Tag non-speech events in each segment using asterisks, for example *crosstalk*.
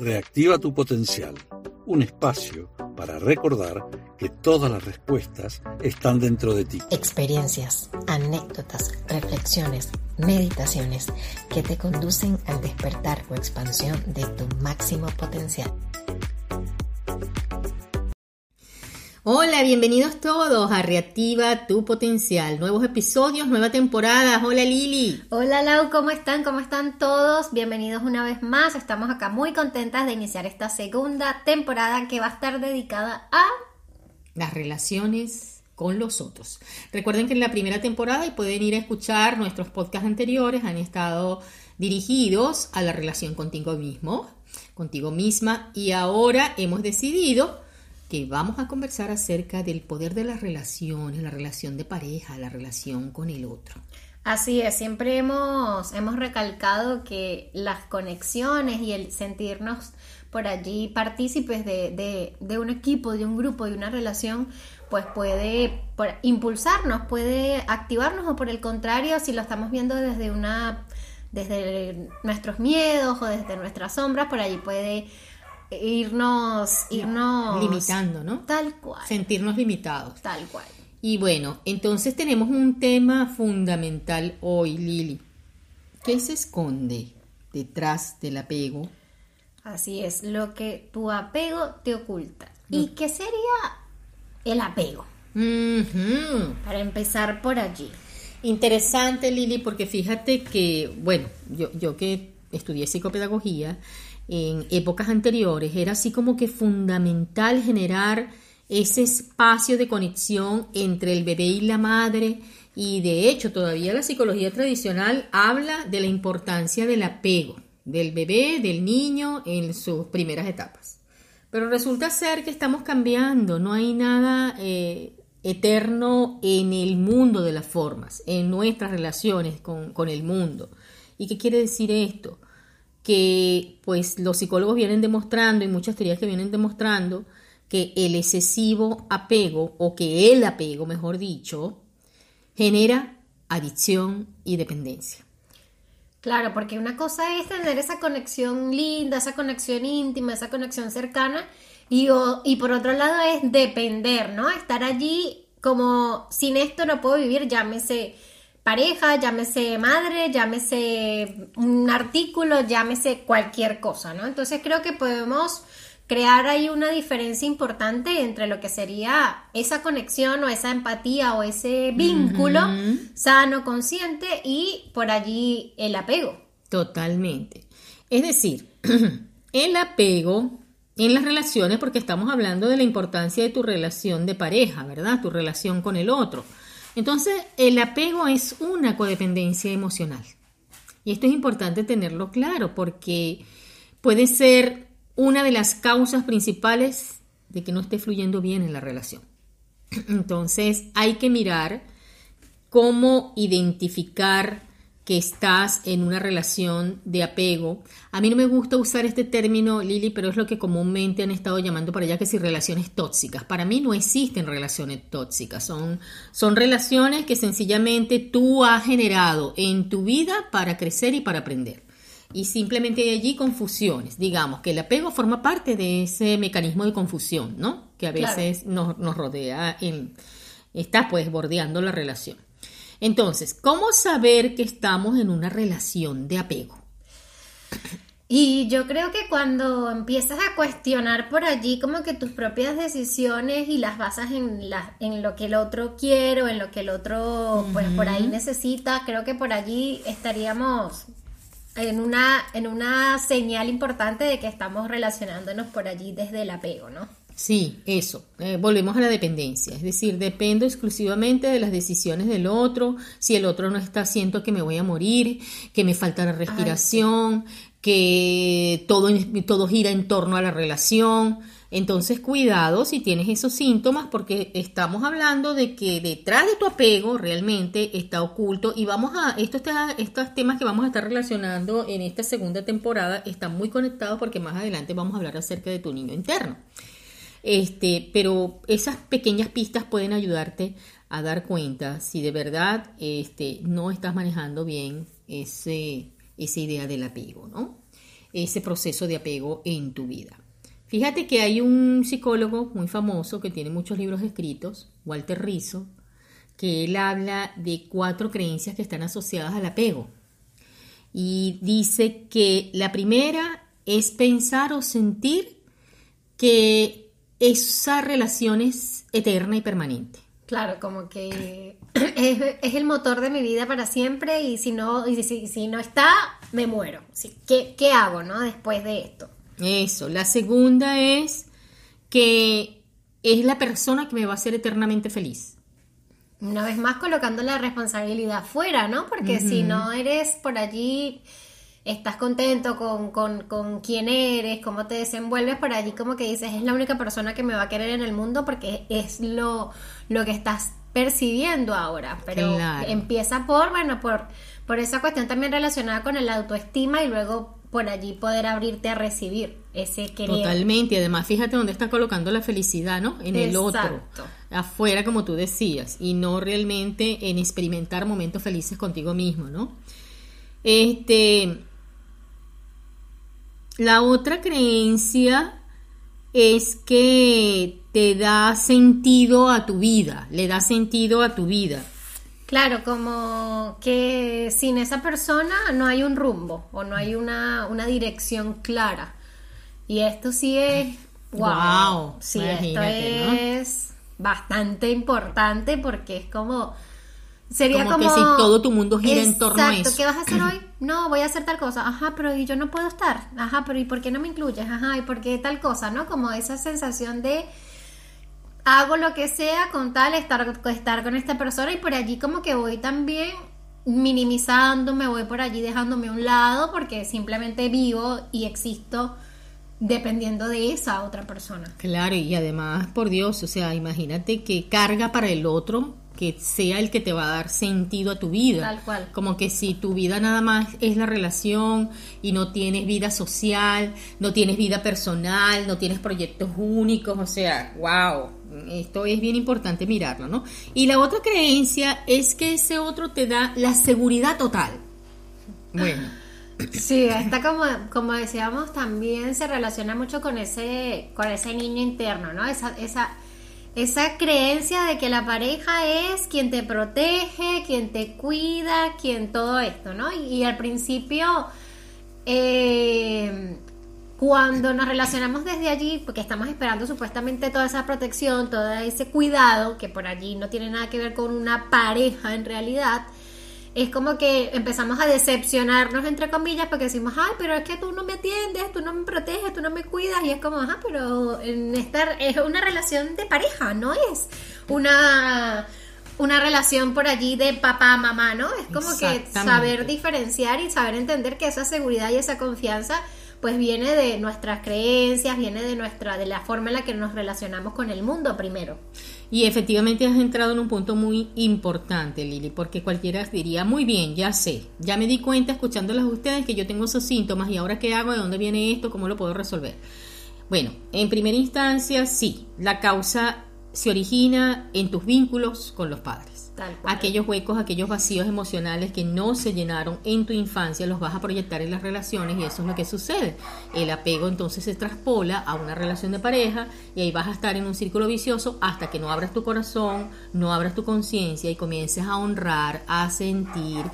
Reactiva tu potencial, un espacio para recordar que todas las respuestas están dentro de ti. Experiencias, anécdotas, reflexiones, meditaciones que te conducen al despertar o expansión de tu máximo potencial. Hola, bienvenidos todos a Reactiva tu Potencial. Nuevos episodios, nueva temporada. Hola Lili. Hola Lau, ¿cómo están? ¿Cómo están todos? Bienvenidos una vez más. Estamos acá muy contentas de iniciar esta segunda temporada que va a estar dedicada a las relaciones con los otros. Recuerden que en la primera temporada y pueden ir a escuchar nuestros podcasts anteriores han estado dirigidos a la relación contigo mismo, contigo misma y ahora hemos decidido que vamos a conversar acerca del poder de las relaciones, la relación de pareja, la relación con el otro. Así es, siempre hemos, hemos recalcado que las conexiones y el sentirnos por allí partícipes de, un equipo, de un grupo, de una relación, pues puede impulsarnos, puede activarnos o por el contrario, si lo estamos viendo desde una desde nuestros miedos o desde nuestras sombras, por allí puede irnos, irnos limitando, ¿no? Tal cual. Sentirnos limitados. Tal cual. Y bueno, entonces tenemos un tema fundamental hoy, Lili. ¿Qué se esconde detrás del apego? Así es, lo que tu apego te oculta. ¿Y qué sería el apego? Para empezar por allí. Interesante, Lili, porque fíjate que, bueno, yo, yo que estudié psicopedagogía, en épocas anteriores, era así como que fundamental generar ese espacio de conexión entre el bebé y la madre. Y de hecho, todavía la psicología tradicional habla de la importancia del apego del bebé, del niño en sus primeras etapas. Pero resulta ser que estamos cambiando, no hay nada eh, eterno en el mundo de las formas, en nuestras relaciones con, con el mundo. ¿Y qué quiere decir esto? que pues los psicólogos vienen demostrando y muchas teorías que vienen demostrando que el excesivo apego o que el apego, mejor dicho, genera adicción y dependencia. Claro, porque una cosa es tener esa conexión linda, esa conexión íntima, esa conexión cercana, y, y por otro lado es depender, ¿no? Estar allí como sin esto no puedo vivir, llámese pareja, llámese madre, llámese un artículo, llámese cualquier cosa, ¿no? Entonces creo que podemos crear ahí una diferencia importante entre lo que sería esa conexión o esa empatía o ese vínculo sano, consciente y por allí el apego. Totalmente. Es decir, *clears throat* el apego en las relaciones, porque estamos hablando de la importancia de tu relación de pareja, ¿verdad? Tu relación con el otro. Entonces, el apego es una codependencia emocional. Y esto es importante tenerlo claro porque puede ser una de las causas principales de que no esté fluyendo bien en la relación. *clears throat* Entonces, hay que mirar cómo identificar que estás en una relación de apego. A mí no me gusta usar este término, Lili, pero es lo que comúnmente han estado llamando por allá que si relaciones tóxicas. Para mí no existen relaciones tóxicas, son, son relaciones que sencillamente tú has generado en tu vida para crecer y para aprender. Y simplemente hay allí confusiones. Digamos que el apego forma parte de ese mecanismo de confusión, ¿no? Que a veces nos, nos rodea, en, está pues bordeando la relación. Entonces, ¿cómo saber que estamos en una relación de apego? Y yo creo que cuando empiezas a cuestionar por allí como que tus propias decisiones y las basas en, en lo que el otro quiere o en lo que el otro pues por ahí necesita, creo que por allí estaríamos en una, en una señal importante de que estamos relacionándonos por allí desde el apego, ¿no? Sí, eso. Eh, volvemos a la dependencia. Es decir, dependo exclusivamente de las decisiones del otro. Si el otro no está, siento que me voy a morir, que me falta la respiración, que todo, todo gira en torno a la relación. Entonces, cuidado si tienes esos síntomas, porque estamos hablando de que detrás de tu apego realmente está oculto. Y vamos a, esto está, estos temas que vamos a estar relacionando en esta segunda temporada están muy conectados porque más adelante vamos a hablar acerca de tu niño interno. Este, pero esas pequeñas pistas pueden ayudarte a dar cuenta si de verdad este, no estás manejando bien ese, esa idea del apego, ¿no? ese proceso de apego en tu vida. Fíjate que hay un psicólogo muy famoso que tiene muchos libros escritos, Walter Rizzo, que él habla de cuatro creencias que están asociadas al apego. Y dice que la primera es pensar o sentir que esa relación es eterna y permanente. Claro, como que *clears throat* es, el motor de mi vida para siempre y si no, y si, no está, me muero. ¿Qué, ¿Qué hago no? después de esto? Eso. La segunda es que es la persona que me va a hacer eternamente feliz. Una vez más colocando la responsabilidad fuera, ¿no? Porque si no eres por allí, estás contento con, con, con, quién eres, cómo te desenvuelves, por allí como que dices, es la única persona que me va a querer en el mundo porque es lo, lo que estás percibiendo ahora. Pero empieza por, bueno, por, por esa cuestión también relacionada con el autoestima y luego por allí poder abrirte a recibir ese querer. Totalmente, y además fíjate dónde está colocando la felicidad, ¿no? En el otro, afuera como tú decías, y no realmente en experimentar momentos felices contigo mismo, ¿no? Este, la otra creencia es que te da sentido a tu vida, le da sentido a tu vida. Claro, como que sin esa persona no hay un rumbo o no hay una, dirección clara. Y esto sí es... ¡Wow! sí, esto es bastante importante porque es como... Sería como, que si todo tu mundo gira en torno a eso. ¿qué vas a hacer hoy? No, voy a hacer tal cosa. Ajá, pero yo no puedo estar. Ajá, pero ¿y por qué no me incluyes? Ajá, ¿y por qué tal cosa? ¿No? Como esa sensación de hago lo que sea con tal estar, estar con esta persona y por allí como que voy también minimizando, me voy por allí dejándome a un lado porque simplemente vivo y existo dependiendo de esa otra persona. Claro, y además, por Dios, o sea, imagínate que carga para el otro que sea el que te va a dar sentido a tu vida. Tal cual. Como que si tu vida nada más es la relación y no tienes vida social, no tienes vida personal, no tienes proyectos únicos, o sea, wow, esto es bien importante mirarlo, ¿no? Y la otra creencia es que ese otro te da la seguridad total. Bueno. *laughs* Sí, está como, como decíamos, también se relaciona mucho con ese, con ese niño interno, ¿no? Esa, esa, esa creencia de que la pareja es quien te protege, quien te cuida, quien todo esto, ¿no? Y, al principio, eh, cuando nos relacionamos desde allí, porque estamos esperando supuestamente toda esa protección, todo ese cuidado, que por allí no tiene nada que ver con una pareja en realidad, es como que empezamos a decepcionarnos, entre comillas, porque decimos, ay, pero es que tú no me atiendes, tú no me proteges, tú no me cuidas, y es como, ajá, pero en estar es una relación de pareja, no es una una relación por allí de papá mamá, ¿no? Es como que saber diferenciar y saber entender que esa seguridad y esa confianza pues viene de nuestras creencias, viene de nuestra de la forma en la que nos relacionamos con el mundo primero. Y efectivamente has entrado en un punto muy importante, Lili, porque cualquiera diría, muy bien, ya sé, ya me di cuenta escuchándolas a ustedes que yo tengo esos síntomas y ahora qué hago, de dónde viene esto, cómo lo puedo resolver. Bueno, en primera instancia, sí, la causa se origina en tus vínculos con los padres. Aquellos huecos, aquellos vacíos emocionales que no se llenaron en tu infancia, los vas a proyectar en las relaciones y eso es lo que sucede. El apego entonces se traspola a una relación de pareja y ahí vas a estar en un círculo vicioso hasta que no abras tu corazón, no abras tu conciencia y comiences a honrar, a sentir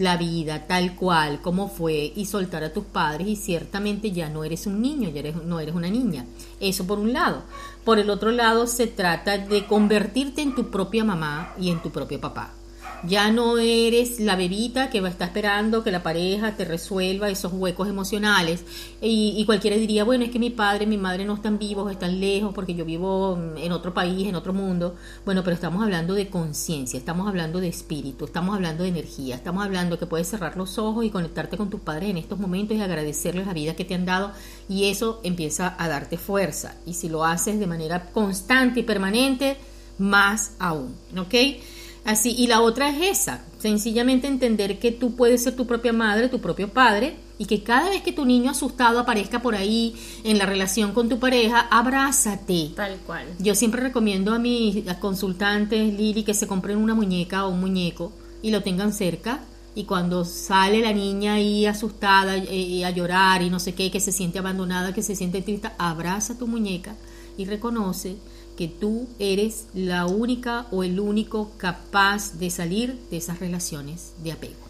la vida tal cual como fue y soltar a tus padres y ciertamente ya no eres un niño, ya eres, no eres una niña. Eso por un lado. Por el otro lado se trata de convertirte en tu propia mamá y en tu propio papá. Ya no eres la bebita que va a estar esperando que la pareja te resuelva esos huecos emocionales. Y, cualquiera diría, bueno, es que mi padre y mi madre no están vivos, están lejos porque yo vivo en otro país, en otro mundo. Bueno, pero estamos hablando de conciencia, estamos hablando de espíritu, estamos hablando de energía, estamos hablando que puedes cerrar los ojos y conectarte con tus padres en estos momentos y agradecerles la vida que te han dado y eso empieza a darte fuerza. Y si lo haces de manera constante y permanente, más aún, ¿ok? Así, y la otra es esa, sencillamente entender que tú puedes ser tu propia madre, tu propio padre, y que cada vez que tu niño asustado aparezca por ahí en la relación con tu pareja, abrázate. Tal cual. Yo siempre recomiendo a mis consultantes, Lili, que se compren una muñeca o un muñeco y lo tengan cerca y cuando sale la niña ahí asustada y a llorar y no sé qué, que se siente abandonada, que se siente triste, abraza a tu muñeca y reconoce que tú eres la única o el único capaz de salir de esas relaciones de apego.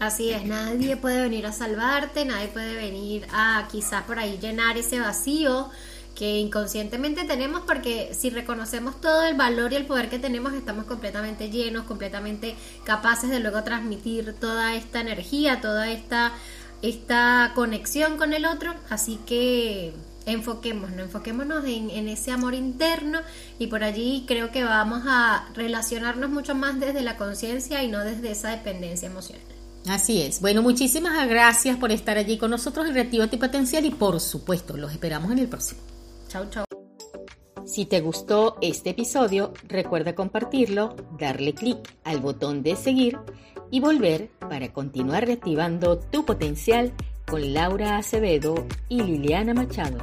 Así es, nadie puede venir a salvarte, nadie puede venir a quizás por ahí llenar ese vacío que inconscientemente tenemos porque si reconocemos todo el valor y el poder que tenemos estamos completamente llenos, completamente capaces de luego transmitir toda esta energía, toda esta, esta conexión con el otro, así que enfoquémonos, enfoquémonos en, en, ese amor interno y por allí creo que vamos a relacionarnos mucho más desde la conciencia y no desde esa dependencia emocional. Así es. Bueno, muchísimas gracias por estar allí con nosotros en Reactiva tu Potencial y por supuesto, los esperamos en el próximo. Chau, chau. Si te gustó este episodio, recuerda compartirlo, darle clic al botón de seguir y volver para continuar reactivando tu potencial con Laura Acevedo y Liliana Machado.